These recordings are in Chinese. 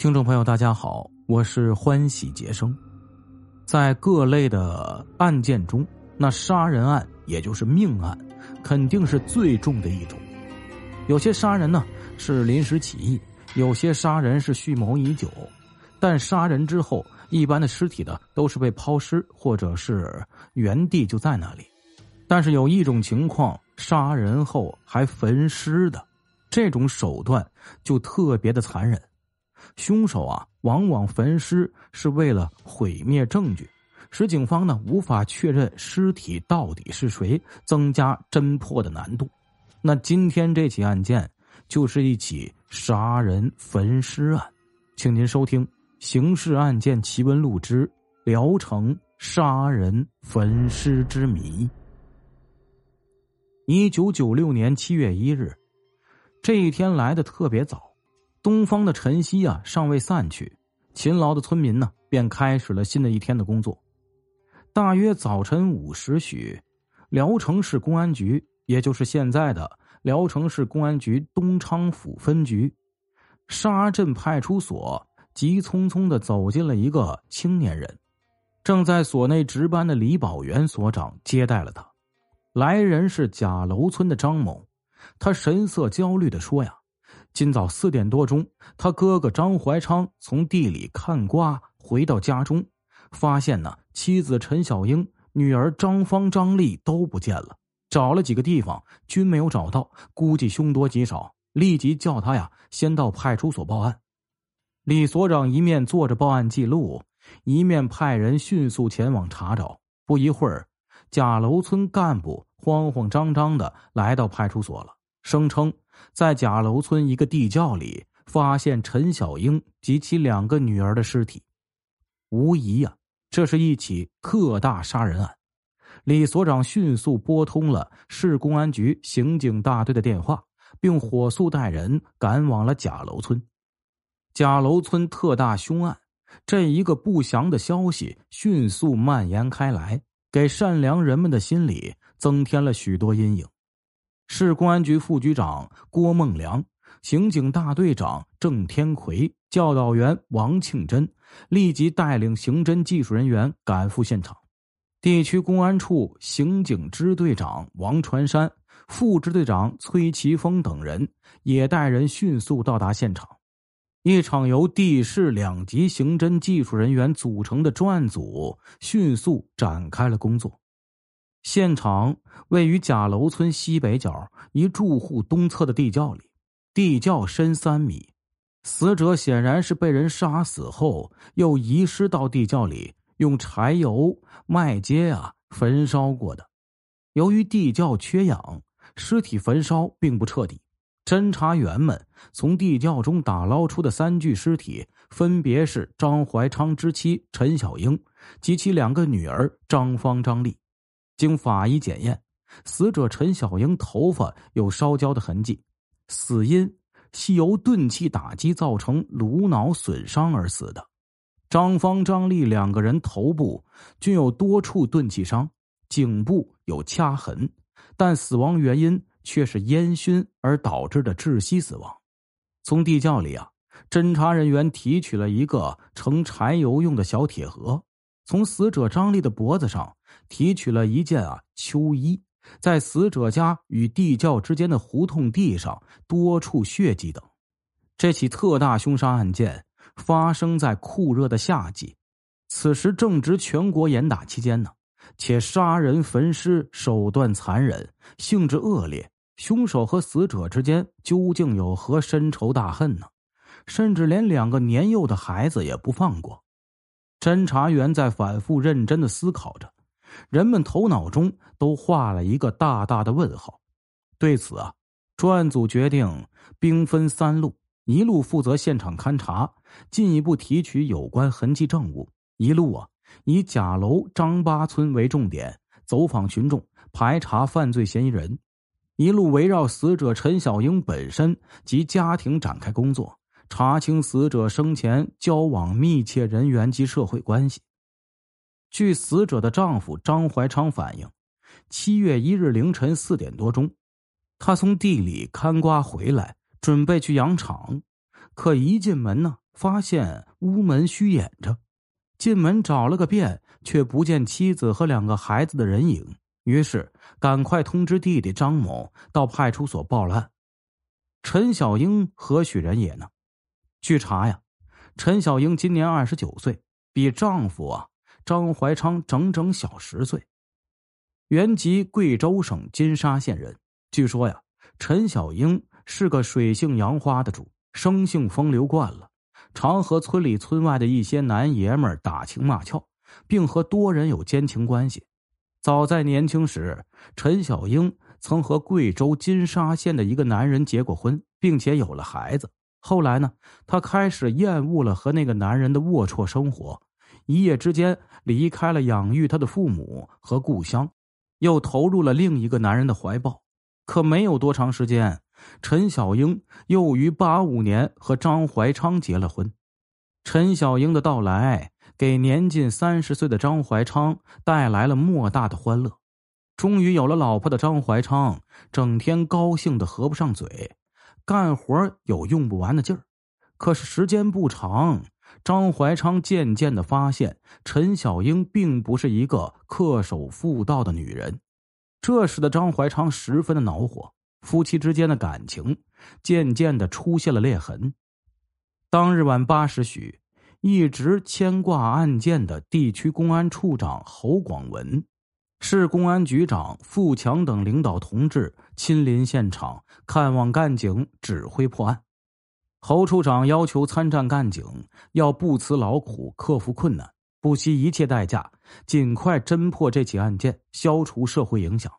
听众朋友，大家好，我是欢喜杰生。在各类的案件中，那杀人案也就是命案，肯定是最重的一种。有些杀人呢是临时起意，有些杀人是蓄谋已久。但杀人之后，一般的尸体呢都是被抛尸，或者是原地就在那里。但是有一种情况，杀人后还焚尸的，这种手段就特别的残忍。凶手啊，往往焚尸是为了毁灭证据，使警方呢无法确认尸体到底是谁，增加侦破的难度。那今天这起案件就是一起杀人焚尸案，请您收听《刑事案件奇闻录之聊城杀人焚尸之谜》。一九九六年七月一日，这一天来的特别早。东方的晨曦啊，尚未散去，勤劳的村民呢，便开始了新的一天的工作。大约早晨五时许，聊城市公安局，也就是现在的聊城市公安局东昌府分局沙镇派出所，急匆匆的走进了一个青年人。正在所内值班的李宝元所长接待了他。来人是贾楼村的张某，他神色焦虑的说：“呀。”今早四点多钟，他哥哥张怀昌从地里看瓜回到家中，发现呢妻子陈小英、女儿张芳、张丽都不见了。找了几个地方均没有找到，估计凶多吉少，立即叫他呀先到派出所报案。李所长一面做着报案记录，一面派人迅速前往查找。不一会儿，贾楼村干部慌慌张张的来到派出所了，声称。在贾楼村一个地窖里，发现陈小英及其两个女儿的尸体。无疑呀，这是一起特大杀人案。李所长迅速拨通了市公安局刑警大队的电话，并火速带人赶往了贾楼村。贾楼村特大凶案，这一个不祥的消息迅速蔓延开来，给善良人们的心里增添了许多阴影。市公安局副局长郭梦良、刑警大队长郑天奎、教导员王庆珍立即带领刑侦技术人员赶赴现场。地区公安处刑警支队长王传山、副支队长崔奇峰等人也带人迅速到达现场。一场由地市两级刑侦技术人员组成的专案组迅速展开了工作。现场位于贾楼村西北角一住户东侧的地窖里，地窖深三米，死者显然是被人杀死后又遗失到地窖里，用柴油、麦秸啊焚烧过的。由于地窖缺氧，尸体焚烧并不彻底。侦查员们从地窖中打捞出的三具尸体，分别是张怀昌之妻陈小英及其两个女儿张芳、张丽。经法医检验，死者陈小英头发有烧焦的痕迹，死因系由钝器打击造成颅脑损伤而死的。张芳、张丽两个人头部均有多处钝器伤，颈部有掐痕，但死亡原因却是烟熏而导致的窒息死亡。从地窖里啊，侦查人员提取了一个盛柴油用的小铁盒。从死者张丽的脖子上提取了一件啊秋衣，在死者家与地窖之间的胡同地上多处血迹等。这起特大凶杀案件发生在酷热的夏季，此时正值全国严打期间呢，且杀人焚尸手段残忍，性质恶劣。凶手和死者之间究竟有何深仇大恨呢？甚至连两个年幼的孩子也不放过。侦查员在反复认真的思考着，人们头脑中都画了一个大大的问号。对此啊，专案组决定兵分三路：一路负责现场勘查，进一步提取有关痕迹证物；一路啊，以贾楼张八村为重点，走访群众，排查犯罪嫌疑人；一路围绕死者陈小英本身及家庭展开工作。查清死者生前交往密切人员及社会关系。据死者的丈夫张怀昌反映，七月一日凌晨四点多钟，他从地里看瓜回来，准备去养场，可一进门呢，发现屋门虚掩着，进门找了个遍，却不见妻子和两个孩子的人影。于是，赶快通知弟弟张某到派出所报了案。陈小英何许人也呢？据查呀，陈小英今年二十九岁，比丈夫啊张怀昌整整小十岁。原籍贵州省金沙县人。据说呀，陈小英是个水性杨花的主，生性风流惯了，常和村里村外的一些男爷们打情骂俏，并和多人有奸情关系。早在年轻时，陈小英曾和贵州金沙县的一个男人结过婚，并且有了孩子。后来呢，她开始厌恶了和那个男人的龌龊生活，一夜之间离开了养育她的父母和故乡，又投入了另一个男人的怀抱。可没有多长时间，陈小英又于八五年和张怀昌结了婚。陈小英的到来。给年近三十岁的张怀昌带来了莫大的欢乐。终于有了老婆的张怀昌，整天高兴的合不上嘴，干活有用不完的劲儿。可是时间不长，张怀昌渐渐的发现陈小英并不是一个恪守妇道的女人，这使得张怀昌十分的恼火，夫妻之间的感情渐渐的出现了裂痕。当日晚八时许。一直牵挂案件的地区公安处长侯广文、市公安局长付强等领导同志亲临现场看望干警，指挥破案。侯处长要求参战干警要不辞劳苦，克服困难，不惜一切代价，尽快侦破这起案件，消除社会影响。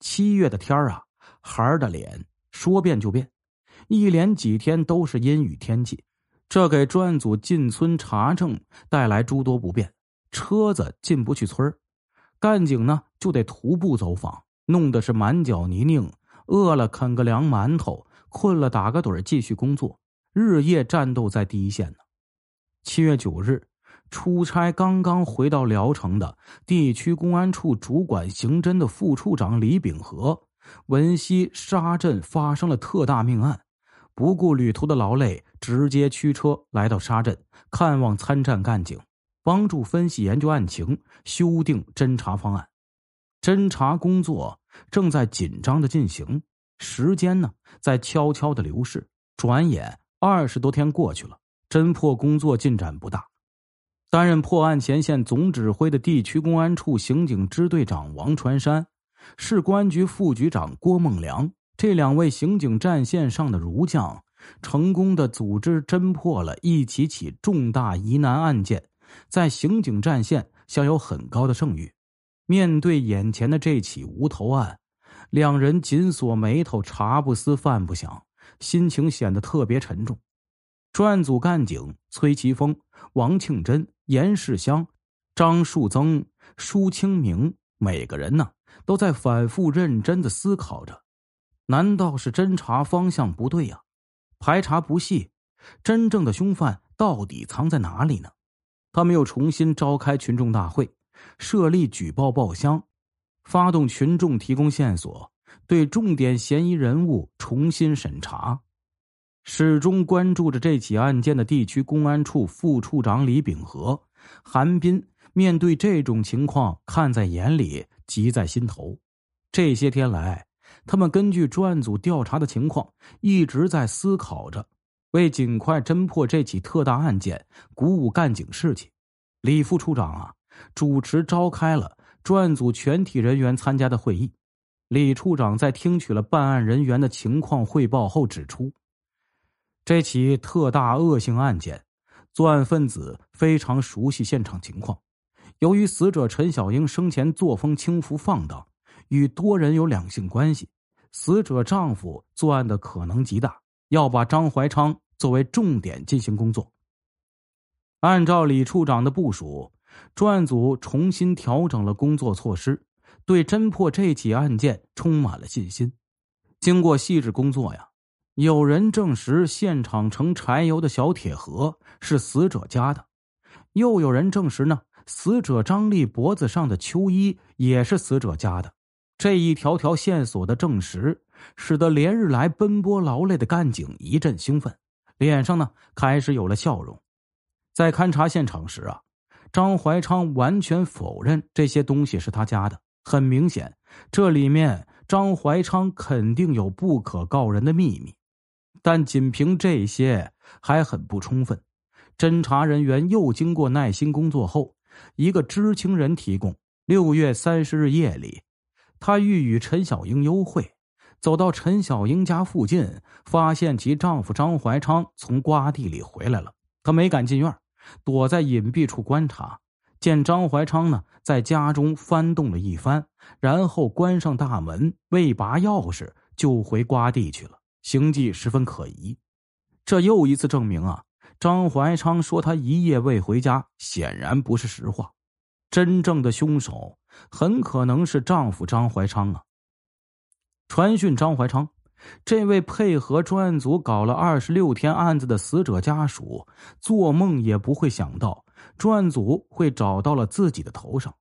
七月的天儿啊，孩儿的脸说变就变，一连几天都是阴雨天气。这给专案组进村查证带来诸多不便，车子进不去村干警呢就得徒步走访，弄得是满脚泥泞。饿了啃个凉馒头，困了打个盹继续工作，日夜战斗在第一线呢。七月九日，出差刚刚回到聊城的地区公安处主管刑侦的副处长李秉和，闻悉沙镇发生了特大命案。不顾旅途的劳累，直接驱车来到沙镇看望参战干警，帮助分析研究案情，修订侦查方案。侦查工作正在紧张的进行，时间呢在悄悄的流逝。转眼二十多天过去了，侦破工作进展不大。担任破案前线总指挥的地区公安处刑警支队长王传山，市公安局副局长郭梦良。这两位刑警战线上的儒将，成功的组织侦破了一起起重大疑难案件，在刑警战线享有很高的声誉。面对眼前的这起无头案，两人紧锁眉头，茶不思饭不想，心情显得特别沉重。专案组干警崔奇峰、王庆珍、严世香、张树增、舒清明，每个人呢都在反复认真的思考着。难道是侦查方向不对呀？排查不细，真正的凶犯到底藏在哪里呢？他们又重新召开群众大会，设立举报报箱，发动群众提供线索，对重点嫌疑人物重新审查。始终关注着这起案件的地区公安处副处长李秉和、韩斌，面对这种情况，看在眼里，急在心头。这些天来。他们根据专案组调查的情况，一直在思考着，为尽快侦破这起特大案件，鼓舞干警士气。李副处长啊，主持召开了专案组全体人员参加的会议。李处长在听取了办案人员的情况汇报后指出，这起特大恶性案件，作案分子非常熟悉现场情况。由于死者陈小英生前作风轻浮放荡。与多人有两性关系，死者丈夫作案的可能极大，要把张怀昌作为重点进行工作。按照李处长的部署，专案组重新调整了工作措施，对侦破这起案件充满了信心。经过细致工作呀，有人证实现场盛柴油的小铁盒是死者家的，又有人证实呢，死者张丽脖子上的秋衣也是死者家的。这一条条线索的证实，使得连日来奔波劳累的干警一阵兴奋，脸上呢开始有了笑容。在勘察现场时啊，张怀昌完全否认这些东西是他家的。很明显，这里面张怀昌肯定有不可告人的秘密。但仅凭这些还很不充分。侦查人员又经过耐心工作后，一个知情人提供：六月三十日夜里，他欲与陈小英幽会，走到陈小英家附近，发现其丈夫张怀昌从瓜地里回来了。他没敢进院。躲在隐蔽处观察，见张怀昌呢在家中翻动了一番，然后关上大门，未拔钥匙就回瓜地去了，行迹十分可疑。这又一次证明啊，张怀昌说他一夜未回家，显然不是实话。真正的凶手很可能是丈夫张怀昌啊。传讯张怀昌。这位配合专案组搞了二十六天案子的死者家属，做梦也不会想到专案组会找到了自己的头上。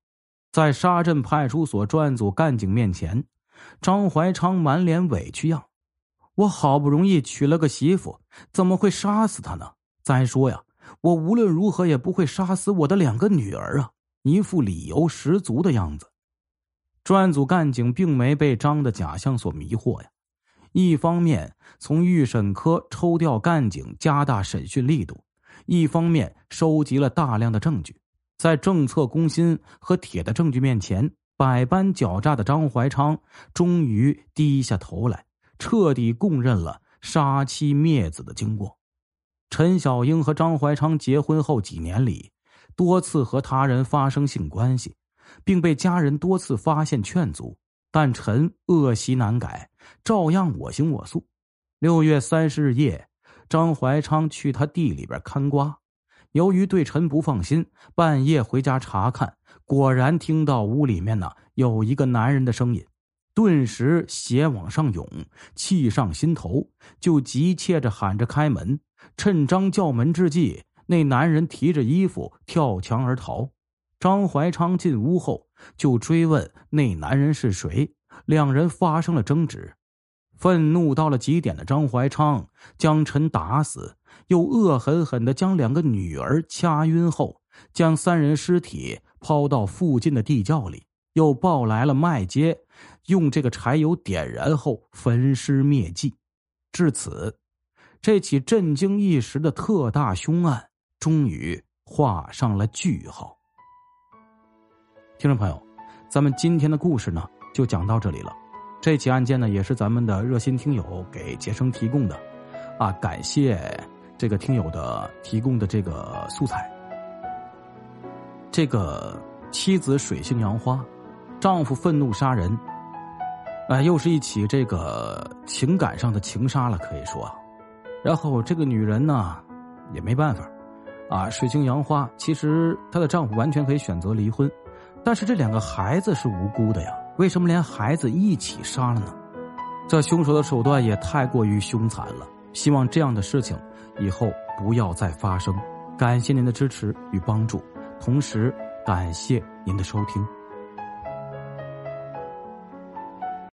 在沙镇派出所专案组干警面前，张怀昌满脸委屈样：“我好不容易娶了个媳妇，怎么会杀死她呢？再说呀，我无论如何也不会杀死我的两个女儿啊！”一副理由十足的样子。专案组干警并没被张的假象所迷惑呀。一方面从预审科抽调干警，加大审讯力度；一方面收集了大量的证据，在政策攻心和铁的证据面前，百般狡诈的张怀昌终于低下头来，彻底供认了杀妻灭子的经过。陈小英和张怀昌结婚后几年里，多次和他人发生性关系，并被家人多次发现劝阻。但陈恶习难改，照样我行我素。六月三十日夜，张怀昌去他地里边看瓜，由于对陈不放心，半夜回家查看，果然听到屋里面呢有一个男人的声音，顿时血往上涌，气上心头，就急切着喊着开门。趁张叫门之际，那男人提着衣服跳墙而逃。张怀昌进屋后。就追问那男人是谁，两人发生了争执。愤怒到了极点的张怀昌将陈打死，又恶狠狠的将两个女儿掐晕后，将三人尸体抛到附近的地窖里，又抱来了麦秸，用这个柴油点燃后焚尸灭迹。至此，这起震惊一时的特大凶案终于画上了句号。听众朋友，咱们今天的故事呢就讲到这里了。这起案件呢也是咱们的热心听友给杰生提供的，啊，感谢这个听友的提供的这个素材。这个妻子水性杨花，丈夫愤怒杀人，啊，又是一起这个情感上的情杀了，可以说。然后这个女人呢也没办法，啊，水性杨花，其实她的丈夫完全可以选择离婚。但是这两个孩子是无辜的呀，为什么连孩子一起杀了呢？这凶手的手段也太过于凶残了。希望这样的事情以后不要再发生。感谢您的支持与帮助，同时感谢您的收听。